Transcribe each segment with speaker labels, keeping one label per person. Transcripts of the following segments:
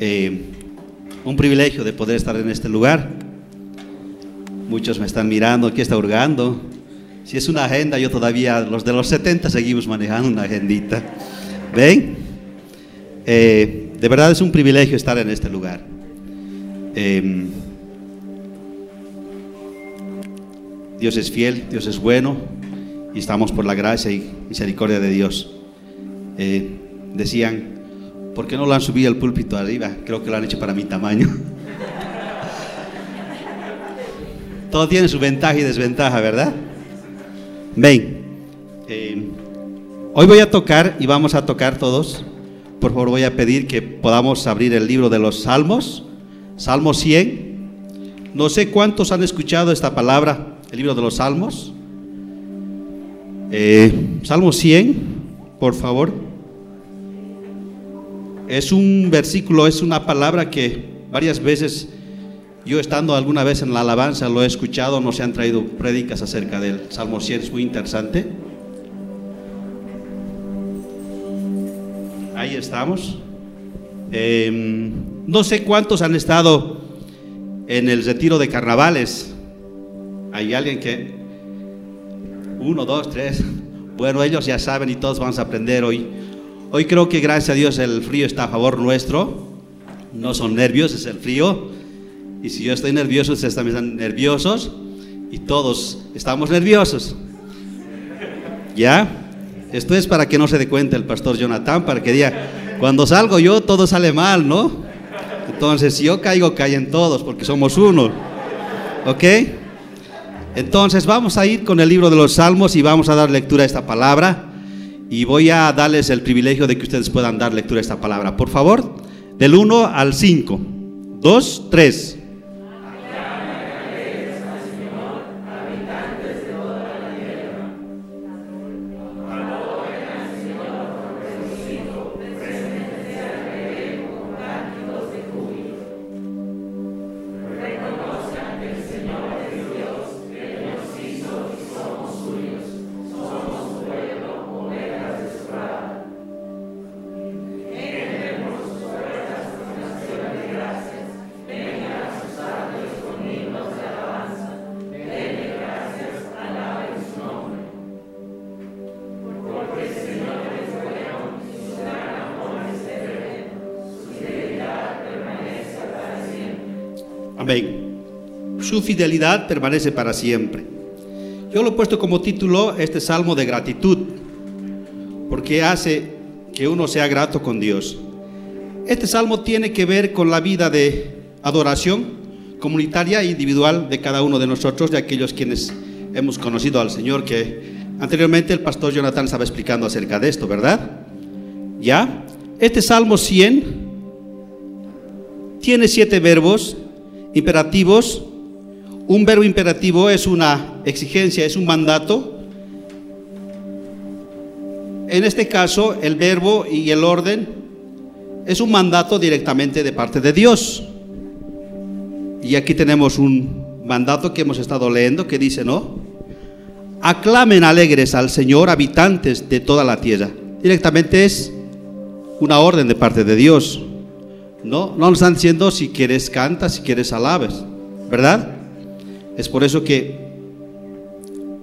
Speaker 1: Eh, un privilegio de poder estar en este lugar. Muchos me están mirando, aquí está hurgando. Si es una agenda, yo todavía, los de los 70 seguimos manejando una agendita. ¿Ven? Eh, de verdad es un privilegio estar en este lugar. Eh, Dios es fiel, Dios es bueno y estamos por la gracia y misericordia de Dios. Eh, decían, ¿por qué no lo han subido al púlpito arriba? Creo que lo han hecho para mi tamaño. Todo tiene su ventaja y desventaja, ¿verdad? Ven. Eh, hoy voy a tocar y vamos a tocar todos. Por favor, voy a pedir que podamos abrir el libro de los Salmos. Salmo 100. No sé cuántos han escuchado esta palabra, el libro de los Salmos. Eh, Salmo 100, por favor. Es un versículo, es una palabra que varias veces yo estando alguna vez en la alabanza lo he escuchado, no se han traído prédicas acerca del Salmo 100, es muy interesante. Ahí estamos. Em, no sé cuántos han estado en el retiro de carnavales. Hay alguien que... Uno, dos, tres. Bueno, ellos ya saben y todos vamos a aprender hoy. Hoy creo que gracias a Dios el frío está a favor nuestro. No son nervios, es el frío. Y si yo estoy nervioso, ustedes también están nerviosos. Y todos estamos nerviosos. ¿Ya? Esto es para que no se dé cuenta el pastor Jonathan, para que diga, cuando salgo yo todo sale mal, ¿no? Entonces, si yo caigo, caen todos, porque somos uno. ¿Ok? Entonces, vamos a ir con el libro de los Salmos y vamos a dar lectura a esta palabra y voy a darles el privilegio de que ustedes puedan dar lectura a esta palabra. Por favor, del 1 al 5. 2, 3. Su fidelidad permanece para siempre. Yo lo he puesto como título este salmo de gratitud, porque hace que uno sea grato con Dios. Este salmo tiene que ver con la vida de adoración comunitaria e individual de cada uno de nosotros, de aquellos quienes hemos conocido al Señor, que anteriormente el pastor Jonathan estaba explicando acerca de esto, ¿verdad? ¿Ya? Este Salmo 100 tiene siete verbos imperativos. Un verbo imperativo es una exigencia, es un mandato. En este caso, el verbo y el orden es un mandato directamente de parte de Dios. Y aquí tenemos un mandato que hemos estado leyendo que dice, ¿no? Aclamen alegres al Señor habitantes de toda la tierra. Directamente es una orden de parte de Dios. No, no nos están diciendo si quieres canta, si quieres alabes, ¿verdad? Es por eso que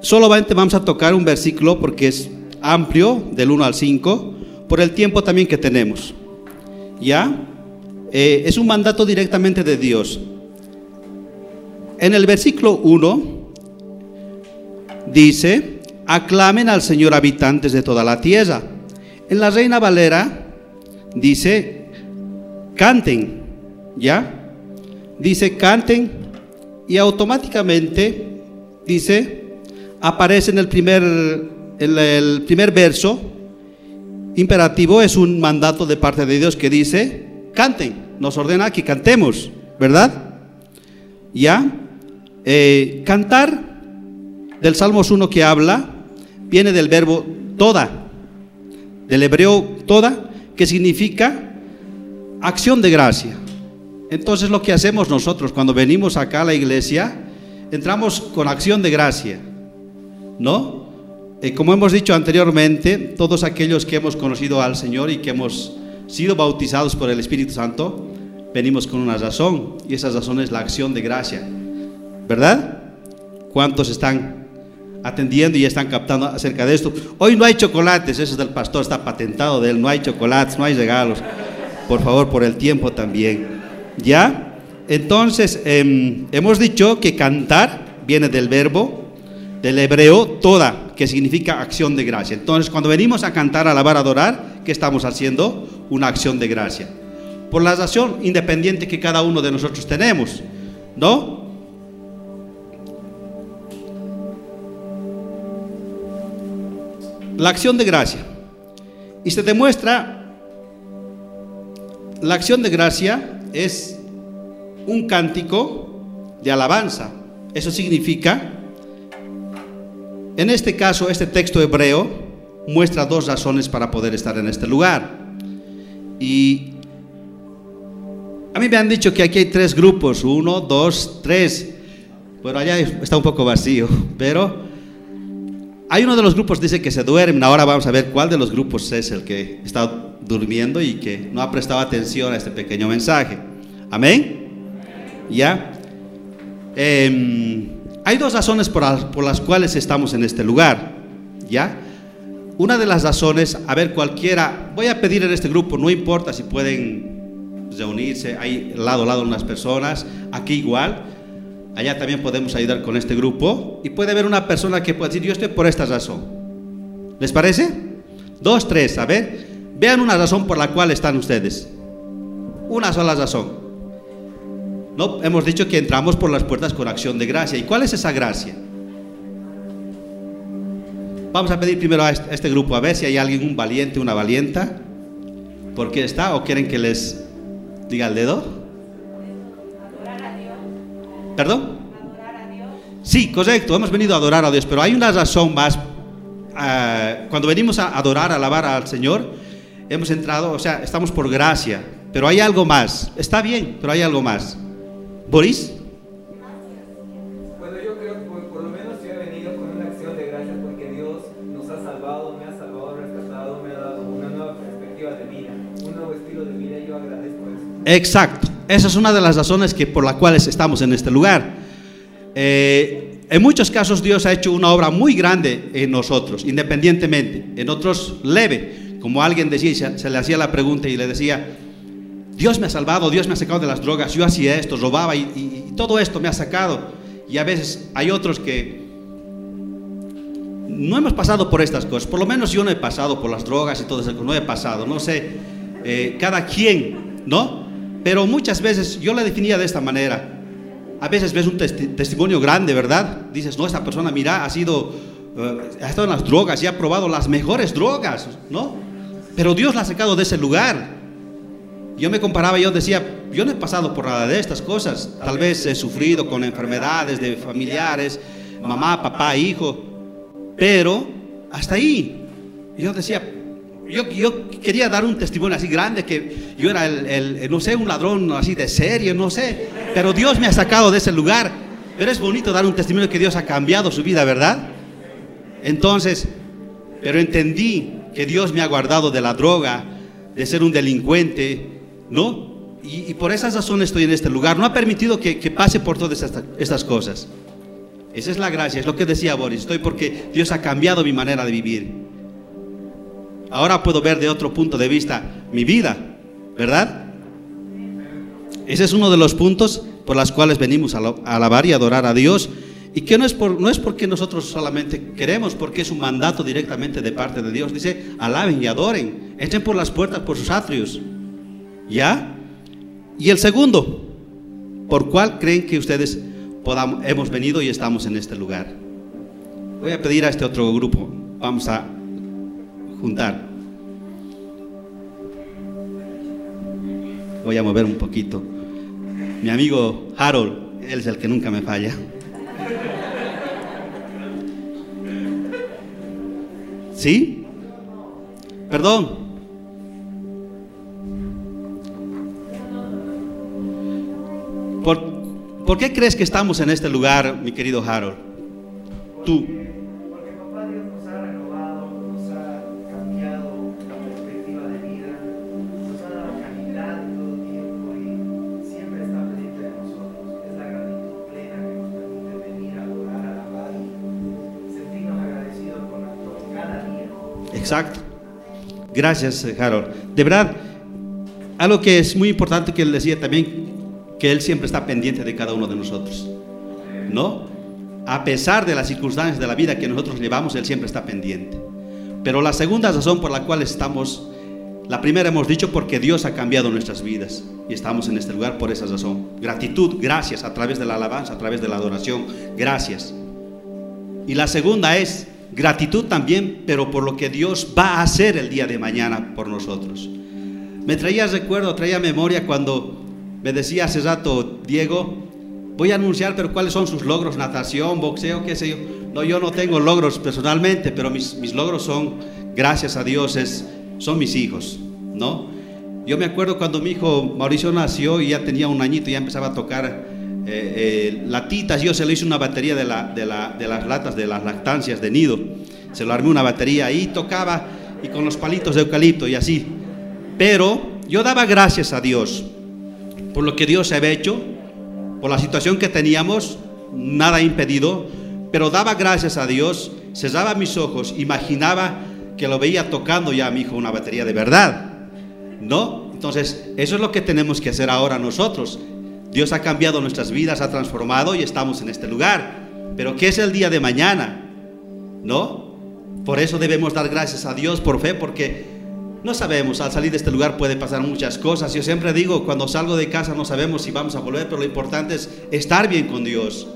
Speaker 1: solamente vamos a tocar un versículo porque es amplio, del 1 al 5, por el tiempo también que tenemos. ¿Ya? Eh, es un mandato directamente de Dios. En el versículo 1 dice, aclamen al Señor habitantes de toda la tierra. En la Reina Valera dice, canten, ¿ya? Dice, canten y automáticamente dice, aparece en el primer, el primer verso, imperativo es un mandato de parte de Dios que dice, canten, nos ordena que cantemos, ¿verdad? ¿Ya? Eh, cantar, del Salmos 1 que habla, viene del verbo toda, del hebreo toda, que significa acción de gracia. Entonces lo que hacemos nosotros cuando venimos acá a la iglesia, entramos con acción de gracia, ¿no? Eh, como hemos dicho anteriormente, todos aquellos que hemos conocido al Señor y que hemos sido bautizados por el Espíritu Santo, venimos con una razón y esa razón es la acción de gracia, ¿verdad? ¿Cuántos están atendiendo y están captando acerca de esto? Hoy no hay chocolates, eso es del pastor, está patentado de él, no hay chocolates, no hay regalos, por favor, por el tiempo también. ¿Ya? Entonces, em, hemos dicho que cantar viene del verbo, del hebreo, toda, que significa acción de gracia. Entonces, cuando venimos a cantar, alabar, adorar, ¿qué estamos haciendo? Una acción de gracia. Por la acción independiente que cada uno de nosotros tenemos, ¿no? La acción de gracia. Y se demuestra la acción de gracia es un cántico de alabanza. Eso significa, en este caso, este texto hebreo muestra dos razones para poder estar en este lugar. Y a mí me han dicho que aquí hay tres grupos, uno, dos, tres. Bueno, allá está un poco vacío, pero hay uno de los grupos dice que se duermen. Ahora vamos a ver cuál de los grupos es el que está durmiendo y que no ha prestado atención a este pequeño mensaje. Amén. ¿Ya? Em, hay dos razones por, las cuales estamos en este lugar. ¿Ya? Una de las razones, a ver, cualquiera, voy a pedir en este grupo, no importa si pueden reunirse, hay lado a lado unas personas, aquí igual, allá también podemos ayudar con este grupo, y puede haber una persona que pueda decir, yo estoy por esta razón. ¿Les parece? Dos, tres, a ver, vean una razón por la cual están ustedes. Una sola razón. No, hemos dicho que entramos por las puertas con acción de gracia. ¿Y cuál es esa gracia? Vamos a pedir primero a este, grupo a ver si hay alguien, un valiente, una valienta. ¿Por qué está? ¿O quieren que les diga el dedo? ¿Perdón? Adorar a Dios. Sí, correcto, hemos venido a adorar a Dios, pero hay una razón más. Ah, cuando venimos a adorar, a alabar al Señor, hemos entrado, o sea, estamos por gracia, pero hay algo más. Está bien, pero hay algo más. Boris.
Speaker 2: Bueno, yo creo que por, lo menos yo he venido con una acción de gracias porque Dios nos ha salvado, me ha salvado, rescatado, me ha dado una nueva perspectiva de vida, un nuevo estilo de vida y yo agradezco eso.
Speaker 1: Exacto. Esa es una de las razones que, por las cuales estamos en este lugar. Eh, en muchos casos Dios ha hecho una obra muy grande en nosotros, independientemente. En otros leve, como alguien decía, se le hacía la pregunta y le decía, Dios me ha salvado, Dios me ha sacado de las drogas, yo hacía esto, robaba y, todo esto me ha sacado. Y a veces hay otros que no hemos pasado por estas cosas, por lo menos yo no he pasado por las drogas y todo eso, no he pasado, no sé, eh, cada quien, ¿no? Pero muchas veces yo la definía de esta manera. A veces ves un testimonio grande, ¿verdad? Dices, no, esta persona, mira, ha sido, eh, ha estado en las drogas y ha probado las mejores drogas, ¿no? Pero Dios la ha sacado de ese lugar. Yo me comparaba yo decía, yo no he pasado por nada de estas cosas. Tal vez he sufrido con enfermedades de familiares, mamá, papá, hijo, pero hasta ahí. Yo decía, yo, quería dar un testimonio así grande que yo era el, no sé, un ladrón así de serio, no sé, pero Dios me ha sacado de ese lugar. Pero es bonito dar un testimonio que Dios ha cambiado su vida, ¿verdad? Entonces, pero entendí que Dios me ha guardado de la droga, de ser un delincuente, ¿no? Y, por esas razones estoy en este lugar. No ha permitido que, pase por todas estas, cosas. Esa es la gracia, es lo que decía Boris. Estoy porque Dios ha cambiado mi manera de vivir. Ahora puedo ver de otro punto de vista mi vida, ¿verdad? Ese es uno de los puntos por los cuales venimos a, alabar y adorar a Dios. Y que no es, por, no es porque nosotros solamente queremos, porque es un mandato directamente de parte de Dios. Dice, alaben y adoren, echen por las puertas, por sus atrios. ¿Ya? Y el segundo, ¿por cuál creen que ustedes podamos, hemos venido y estamos en este lugar? Voy a pedir a este otro grupo, vamos a juntar. Voy a mover un poquito. Mi amigo Harold, él es el que nunca me falla. ¿Sí? Perdón. ¿Por, ¿Por qué crees que estamos en este lugar, mi querido Harold? Tú. Exacto. Gracias, Harold. De verdad, algo que es muy importante que él decía también, que Él siempre está pendiente de cada uno de nosotros. ¿No? A pesar de las circunstancias de la vida que nosotros llevamos, Él siempre está pendiente. Pero la segunda razón por la cual estamos, la primera hemos dicho porque Dios ha cambiado nuestras vidas y estamos en este lugar por esa razón. Gratitud, gracias a través de la alabanza, a través de la adoración, gracias. Y la segunda es gratitud también, pero por lo que Dios va a hacer el día de mañana por nosotros. Me traía recuerdo, traía memoria cuando me decía hace rato, Diego, voy a anunciar, pero ¿cuáles son sus logros? Natación, boxeo, qué sé yo. No, yo no tengo logros personalmente, pero mis, mis logros son, gracias a Dios, es, son mis hijos, ¿no? Yo me acuerdo cuando mi hijo Mauricio nació y ya tenía un añito, ya empezaba a tocar eh, eh, latitas. Yo se le hice una batería de, la, de, la, de las latas de las lactancias de nido. Se lo armé una batería ahí, tocaba y con los palitos de eucalipto y así. Pero yo daba gracias a Dios por lo que Dios había hecho, por la situación que teníamos, nada impedido, pero daba gracias a Dios, cerraba mis ojos, imaginaba que lo veía tocando ya a mi hijo una batería de verdad, ¿no? Entonces, eso es lo que tenemos que hacer ahora nosotros. Dios ha cambiado nuestras vidas, ha transformado y estamos en este lugar. Pero ¿qué es el día de mañana? ¿No? Por eso debemos dar gracias a Dios por fe, porque no sabemos, al salir de este lugar puede pasar muchas cosas. Yo siempre digo, cuando salgo de casa no sabemos si vamos a volver, pero lo importante es estar bien con Dios.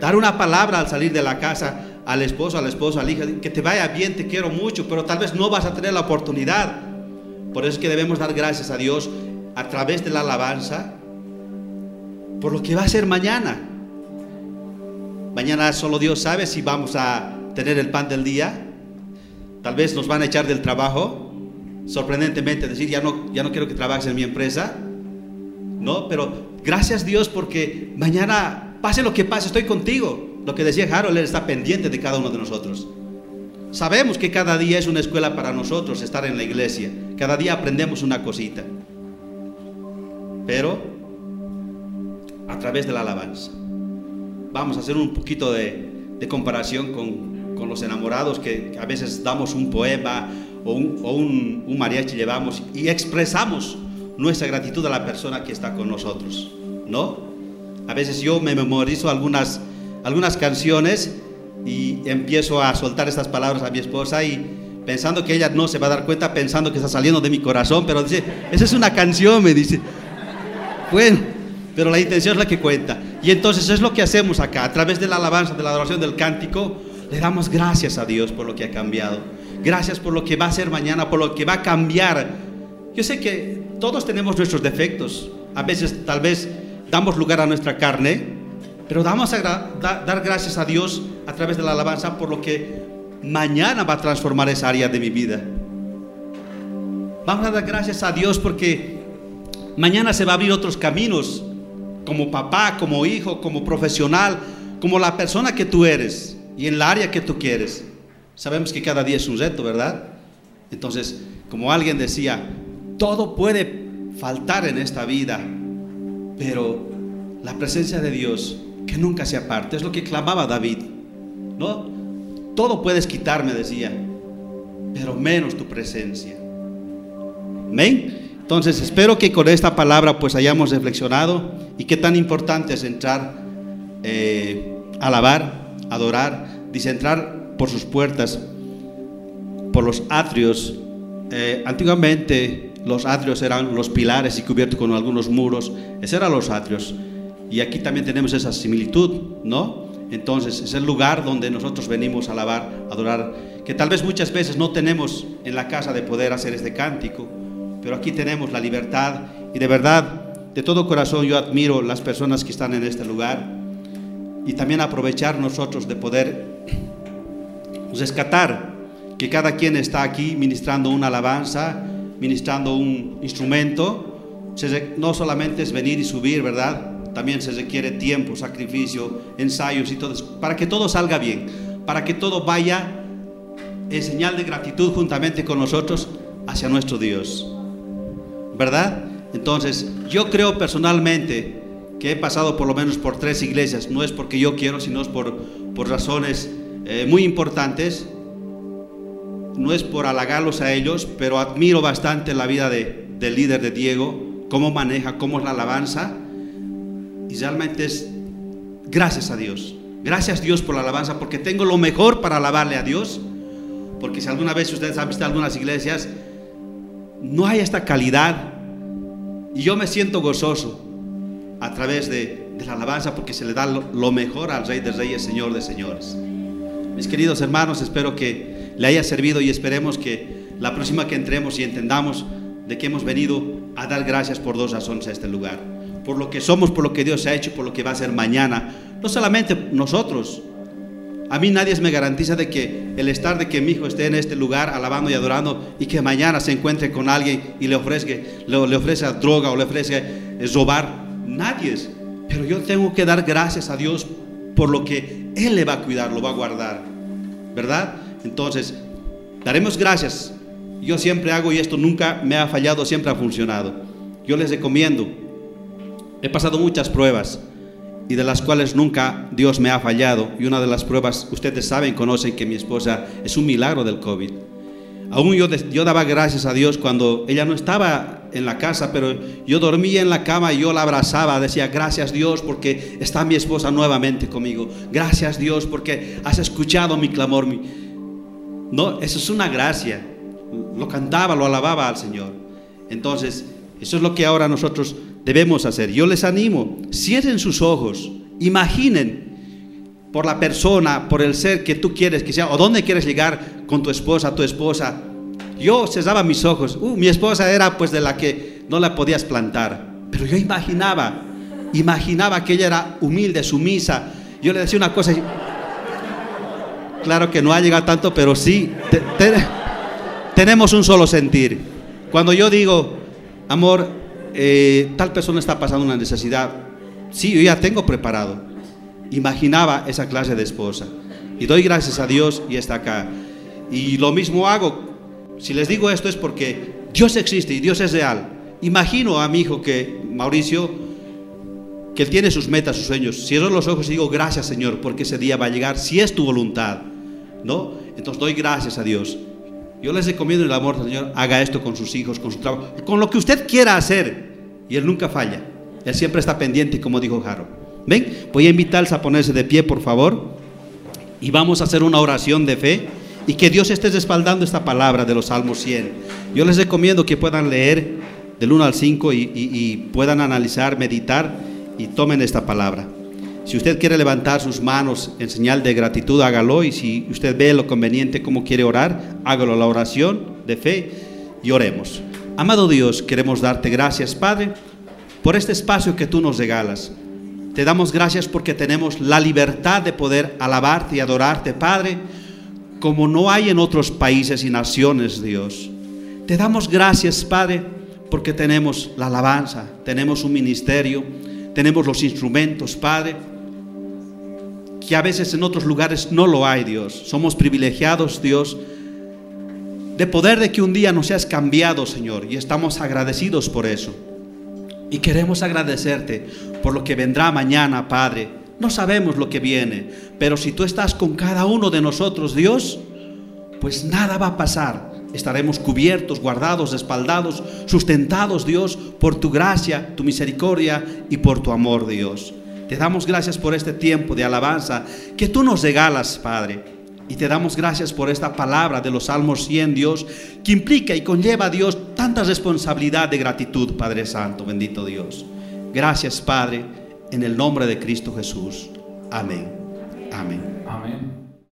Speaker 1: Dar una palabra al salir de la casa al esposo, al esposo, al hija, que te vaya bien, te quiero mucho, pero tal vez no vas a tener la oportunidad. Por eso es que debemos dar gracias a Dios a través de la alabanza por lo que va a ser mañana. Mañana solo Dios sabe si vamos a tener el pan del día. Tal vez nos van a echar del trabajo sorprendentemente decir, ya no, ya no quiero que trabajes en mi empresa. No, pero gracias Dios porque mañana, pase lo que pase, estoy contigo. Lo que decía Harold, Él está pendiente de cada uno de nosotros. Sabemos que cada día es una escuela para nosotros estar en la iglesia. Cada día aprendemos una cosita. Pero a través de la alabanza. Vamos a hacer un poquito de, comparación con, con los enamorados que a veces damos un poema o un, un, mariachi llevamos y expresamos nuestra gratitud a la persona que está con nosotros, ¿no? A veces yo me memorizo algunas, algunas canciones y empiezo a soltar estas palabras a mi esposa y pensando que ella no se va a dar cuenta, pensando que está saliendo de mi corazón, pero dice, esa es una canción, me dice. Bueno, pero la intención es la que cuenta. Y entonces es lo que hacemos acá, a través de la alabanza, de la adoración, del cántico, le damos gracias a Dios por lo que ha cambiado. Gracias por lo que va a ser mañana, por lo que va a cambiar. Yo sé que todos tenemos nuestros defectos. A veces tal vez damos lugar a nuestra carne, pero damos a dar gracias a Dios a través de la alabanza por lo que mañana va a transformar esa área de mi vida. Vamos a dar gracias a Dios porque mañana se va a abrir otros caminos, como papá, como hijo, como profesional, como la persona que tú eres y en la área que tú quieres. Sabemos que cada día es un reto, ¿verdad? Entonces, como alguien decía, todo puede faltar en esta vida, pero la presencia de Dios, que nunca se aparte, es lo que clamaba David, ¿no? Todo puedes quitarme, decía, pero menos tu presencia. Amén. Entonces, espero que con esta palabra pues hayamos reflexionado y qué tan importante es entrar, eh, alabar, adorar, dice entrar por sus puertas, por los atrios. Eh, antiguamente los atrios eran los pilares y cubiertos con algunos muros. Esos eran los atrios. Y aquí también tenemos esa similitud, ¿no? Entonces es el lugar donde nosotros venimos a alabar, adorar, que tal vez muchas veces no tenemos en la casa de poder hacer este cántico, pero aquí tenemos la libertad Y de verdad, de todo corazón yo admiro las personas que están en este lugar y también aprovechar nosotros de poder rescatar que cada quien está aquí ministrando una alabanza, ministrando un instrumento. No solamente es venir y subir, ¿verdad? También se requiere tiempo, sacrificio, ensayos y todo para que todo salga bien, para que todo vaya en señal de gratitud juntamente con nosotros hacia nuestro Dios. ¿Verdad? Entonces, yo creo personalmente que he pasado por lo menos por tres iglesias, no es porque yo quiero, sino es por, por razones eh, muy importantes. No es por halagarlos a ellos, pero admiro bastante la vida de, del líder de Diego, cómo maneja, cómo es la alabanza. Y realmente es gracias a Dios. Gracias Dios por la alabanza, porque tengo lo mejor para alabarle a Dios. Porque si alguna vez ustedes han visto algunas iglesias, no hay esta calidad. Y yo me siento gozoso a través de, la alabanza porque se le da lo, mejor al Rey de Reyes, Señor de Señores. Mis queridos hermanos, espero que le haya servido y esperemos que la próxima que entremos y entendamos de que hemos venido a dar gracias por dos razones a este lugar. Por lo que somos, por lo que Dios ha hecho, por lo que va a ser mañana. No solamente nosotros, a mí nadie me garantiza de que el estar de que mi hijo esté en este lugar alabando y adorando y que mañana se encuentre con alguien y le ofrezca, le, droga o le ofrezca eh, robar. Nadie. Pero yo tengo que dar gracias a Dios por lo que Él le va a cuidar, lo va a guardar. ¿Verdad? Entonces, daremos gracias. Yo siempre hago y esto nunca me ha fallado, siempre ha funcionado. Yo les recomiendo. He pasado muchas pruebas y de las cuales nunca Dios me ha fallado. Y una de las pruebas, ustedes saben, conocen que mi esposa es un milagro del COVID. Aún yo, yo daba gracias a Dios cuando ella no estaba en la casa, pero yo dormía en la cama y yo la abrazaba, decía, gracias Dios porque está mi esposa nuevamente conmigo. Gracias Dios porque has escuchado mi clamor. No, eso es una gracia. Lo cantaba, lo alababa al Señor. Entonces, eso es lo que ahora nosotros debemos hacer. Yo les animo, cierren sus ojos, imaginen por la persona, por el ser que tú quieres que sea, o dónde quieres llegar con tu esposa, tu esposa. Yo cerraba mis ojos, uh, mi esposa era pues de la que no la podías plantar, pero yo imaginaba, imaginaba que ella era humilde, sumisa. Yo le decía una cosa, claro que no ha llegado tanto, pero sí, tenemos un solo sentir. Cuando yo digo, amor, eh, tal persona está pasando una necesidad. Sí, yo ya tengo preparado. Imaginaba esa clase de esposa. Y doy gracias a Dios y está acá. Y lo mismo hago. Si les digo esto es porque Dios existe y Dios es real. Imagino a mi hijo que, Mauricio, que él tiene sus metas, sus sueños. Cierro los ojos y digo, gracias Señor, porque ese día va a llegar, si es tu voluntad. ¿No? Entonces doy gracias a Dios. Yo les recomiendo el amor del Señor, haga esto con sus hijos, con su trabajo, con lo que usted quiera hacer. Y Él nunca falla. Él siempre está pendiente, como dijo Jaro. Ven, voy a invitarles a ponerse de pie, por favor. Y vamos a hacer una oración de fe. Y que Dios esté respaldando esta palabra de los Salmos 100. Yo les recomiendo que puedan leer del 1 al 5 y, y puedan analizar, meditar y tomen esta palabra. Si usted quiere levantar sus manos en señal de gratitud, hágalo. Y si usted ve lo conveniente, como quiere orar, hágalo la oración de fe y oremos. Amado Dios, queremos darte gracias, Padre, por este espacio que tú nos regalas. Te damos gracias porque tenemos la libertad de poder alabarte y adorarte, Padre, como no hay en otros países y naciones, Dios. Te damos gracias, Padre, porque tenemos la alabanza, tenemos un ministerio, tenemos los instrumentos, Padre que a veces en otros lugares no lo hay, Dios. Somos privilegiados, Dios, de poder de que un día nos seas cambiado, Señor, y estamos agradecidos por eso. Y queremos agradecerte por lo que vendrá mañana, Padre. No sabemos lo que viene, pero si tú estás con cada uno de nosotros, Dios, pues nada va a pasar. Estaremos cubiertos, guardados, respaldados, sustentados, Dios, por tu gracia, tu misericordia y por tu amor, Dios. Te damos gracias por este tiempo de alabanza que tú nos regalas, Padre. Y te damos gracias por esta palabra de los Salmos 100, Dios, que implica y conlleva a Dios tanta responsabilidad de gratitud, Padre Santo, bendito Dios. Gracias, Padre, en el nombre de Cristo Jesús. Amén. Amén.
Speaker 3: Amén.